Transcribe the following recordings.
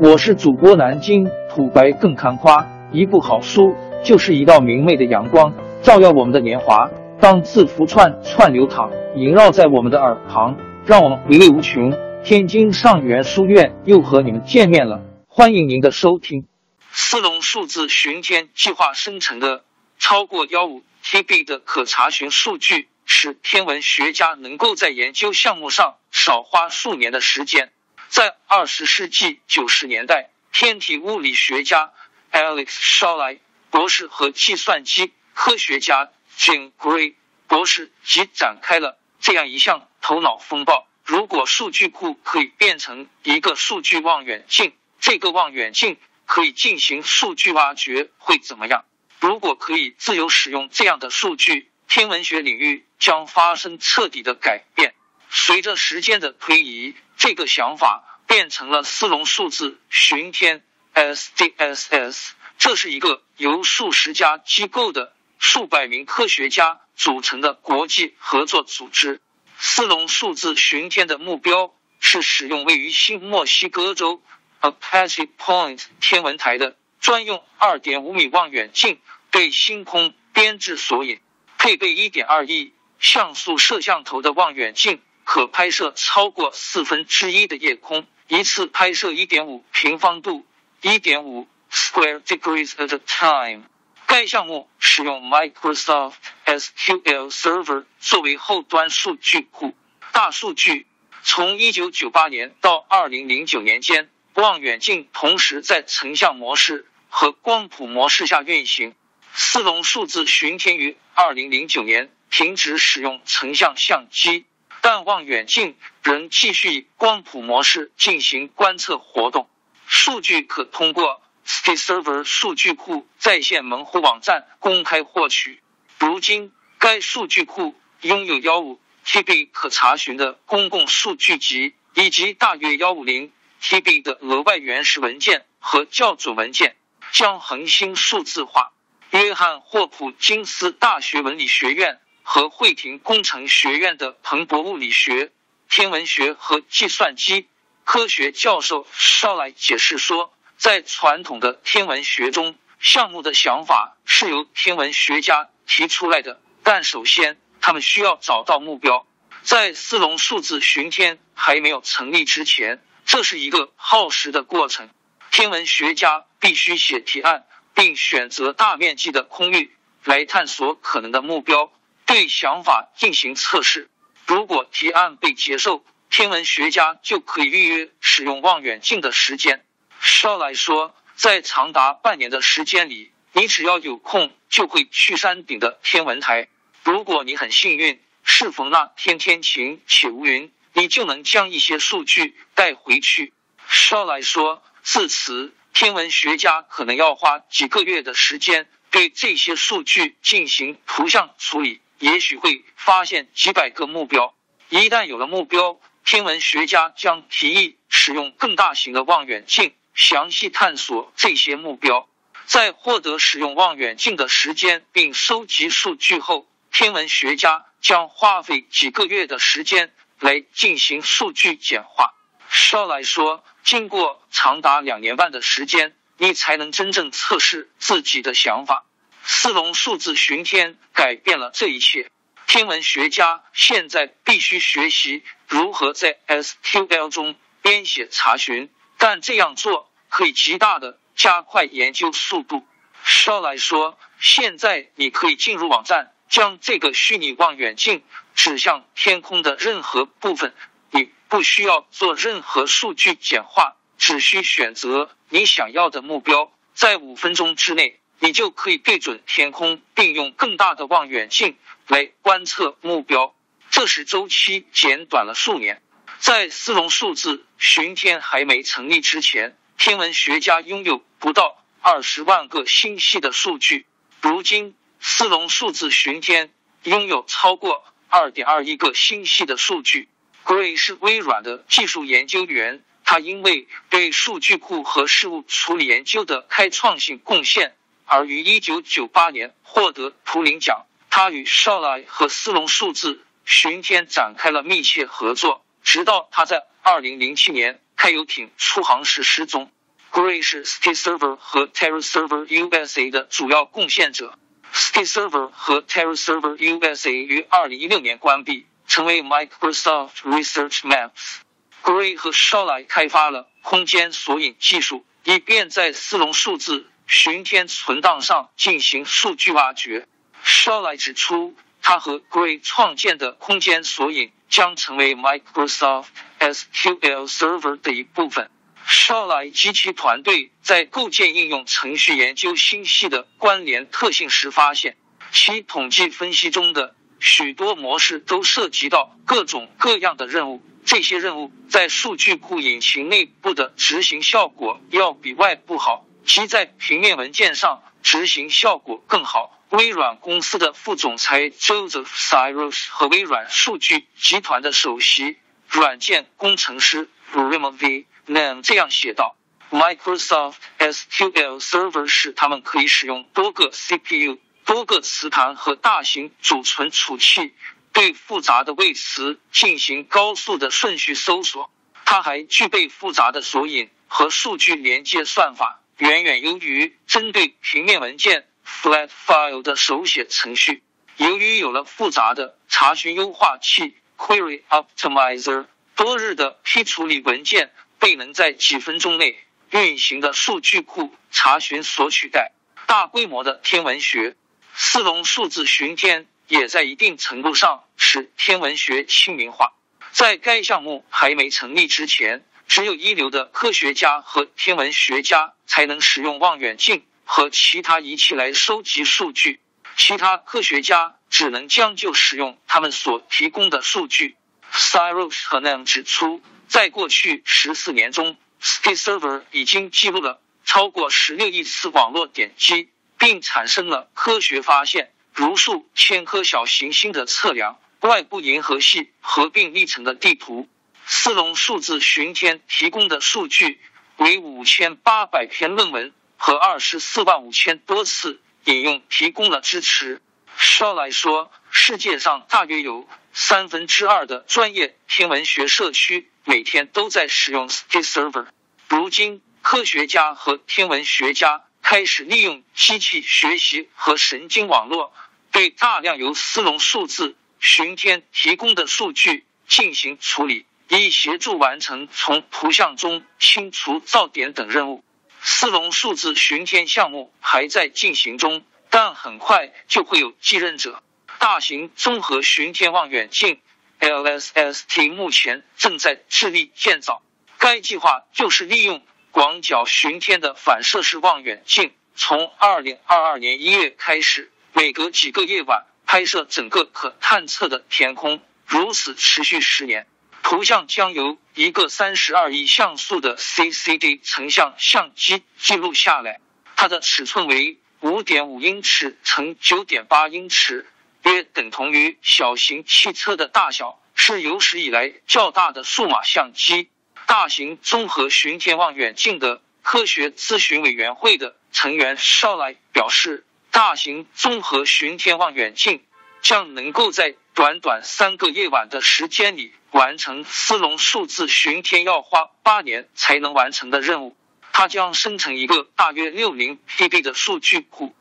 我是主播南京土白更看花，一部好书就是一道明媚的阳光，照耀我们的年华。当字符串串流淌，萦绕在我们的耳旁，让我们回味无穷。天津上元书院又和你们见面了，欢迎您的收听。四龙数字巡天计划生成的超过幺五 TB 的可查询数据，使天文学家能够在研究项目上少花数年的时间。在二十世纪九十年代，天体物理学家 Alex Shawley 博士和计算机科学家 Jim Gray 博士即展开了这样一项头脑风暴。如果数据库可以变成一个数据望远镜，这个望远镜可以进行数据挖掘，会怎么样？如果可以自由使用这样的数据，天文学领域将发生彻底的改变。随着时间的推移，这个想法变成了斯隆数字巡天 （SDSS）。这是一个由数十家机构的数百名科学家组成的国际合作组织。斯隆数字巡天的目标是使用位于新墨西哥州 Apache Point 天文台的专用2.5米望远镜，对星空编制索引。配备1.2亿像素摄像头的望远镜，可拍摄超过四分之一的夜空，一次拍摄1.5平方度 （1.5 square degrees at a time）。该项目使用 Microsoft SQL Server 作为后端数据库。大数据从1998年到2009年间，望远镜同时在成像模式和光谱模式下运行。四龙数字巡天于2009年停止使用成像相机，但望远镜仍继续以光谱模式进行观测活动。数据可通过。SkyServer 数据库在线门户网站公开获取。如今，该数据库拥有幺五 TB 可查询的公共数据集，以及大约幺五零 TB 的额外原始文件和校准文件，将恒星数字化。约翰霍普金斯大学文理学院和惠廷工程学院的彭博物理学、天文学和计算机科学教授绍莱解释说。在传统的天文学中，项目的想法是由天文学家提出来的，但首先他们需要找到目标。在斯隆数字巡天还没有成立之前，这是一个耗时的过程。天文学家必须写提案，并选择大面积的空域来探索可能的目标，对想法进行测试。如果提案被接受，天文学家就可以预约使用望远镜的时间。少来说，在长达半年的时间里，你只要有空就会去山顶的天文台。如果你很幸运，适逢那天天晴且无云，你就能将一些数据带回去。少来说，自此，天文学家可能要花几个月的时间对这些数据进行图像处理，也许会发现几百个目标。一旦有了目标，天文学家将提议使用更大型的望远镜。详细探索这些目标，在获得使用望远镜的时间并收集数据后，天文学家将花费几个月的时间来进行数据简化。少来说，经过长达两年半的时间，你才能真正测试自己的想法。四龙数字巡天改变了这一切。天文学家现在必须学习如何在 SQL 中编写查询。但这样做可以极大的加快研究速度。少来说，现在你可以进入网站，将这个虚拟望远镜指向天空的任何部分。你不需要做任何数据简化，只需选择你想要的目标。在五分钟之内，你就可以对准天空，并用更大的望远镜来观测目标。这使周期减短了数年。在斯隆数字巡天还没成立之前，天文学家拥有不到二十万个星系的数据。如今，斯隆数字巡天拥有超过二点二亿个星系的数据。Gray 是微软的技术研究员，他因为对数据库和事务处理研究的开创性贡献，而于一九九八年获得图灵奖。他与绍莱和斯隆数字巡天展开了密切合作。直到他在二零零七年开游艇出航时失踪。Gray 是 Skyserver 和 Terra Server USA 的主要贡献者。Skyserver 和 Terra Server USA 于2016年关闭，成为 Microsoft Research Maps。Gray 和绍莱开发了空间索引技术，以便在斯隆数字巡天存档上进行数据挖掘。Shawley 指出，他和 Gray 创建的空间索引将成为 Microsoft SQL Server 的一部分。少来及其团队在构建应用程序研究星系的关联特性时发现，其统计分析中的许多模式都涉及到各种各样的任务。这些任务在数据库引擎内部的执行效果要比外部好，其在平面文件上执行效果更好。微软公司的副总裁 Joseph Cyrus 和微软数据集团的首席软件工程师 Raymond V。能这样写道：Microsoft SQL Server 使他们可以使用多个 CPU、多个磁盘和大型储存储器，对复杂的位词进行高速的顺序搜索。它还具备复杂的索引和数据连接算法，远远优于针对平面文件 （flat file） 的手写程序。由于有了复杂的查询优化器 （Query Optimizer），多日的批处理文件。被能在几分钟内运行的数据库查询所取代。大规模的天文学，四龙数字巡天也在一定程度上使天文学亲民化。在该项目还没成立之前，只有一流的科学家和天文学家才能使用望远镜和其他仪器来收集数据，其他科学家只能将就使用他们所提供的数据。Cyrus 和 Nam 指出。在过去十四年中，State Server 已经记录了超过十六亿次网络点击，并产生了科学发现，如数千颗小行星的测量、外部银河系合并历程的地图。四龙数字巡天提供的数据为五千八百篇论文和二十四万五千多次引用提供了支持。稍来说，世界上大约有三分之二的专业天文学社区。每天都在使用 s t a Server。如今，科学家和天文学家开始利用机器学习和神经网络，对大量由斯隆数字巡天提供的数据进行处理，以协助完成从图像中清除噪点等任务。斯隆数字巡天项目还在进行中，但很快就会有继任者。大型综合巡天望远镜。LSST 目前正在致力建造。该计划就是利用广角巡天的反射式望远镜，从2022年1月开始，每隔几个夜晚拍摄整个可探测的天空，如此持续十年。图像将由一个32亿像素的 CCD 成像相机记录下来。它的尺寸为5.5英尺乘9.8英尺。约等同于小型汽车的大小，是有史以来较大的数码相机。大型综合巡天望远镜的科学咨询委员会的成员少来表示，大型综合巡天望远镜将能够在短短三个夜晚的时间里完成斯隆数字巡天要花八年才能完成的任务。它将生成一个大约六零 PB 的数据库。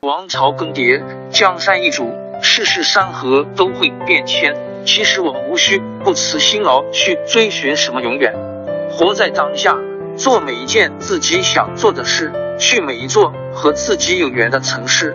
王朝更迭，江山易主。世事山河都会变迁，其实我们无需不辞辛劳去追寻什么永远，活在当下，做每一件自己想做的事，去每一座和自己有缘的城市，